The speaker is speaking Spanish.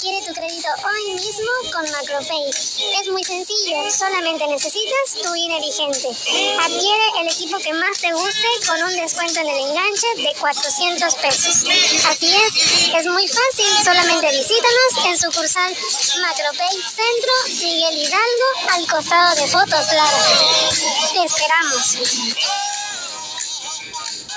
Adquiere tu crédito hoy mismo con Macropay. Es muy sencillo, solamente necesitas tu INE vigente. Adquiere el equipo que más te guste con un descuento en el enganche de 400 pesos. Así es, es muy fácil, solamente visítanos en sucursal Macropay Centro Miguel Hidalgo al costado de Fotos Lara. Te esperamos.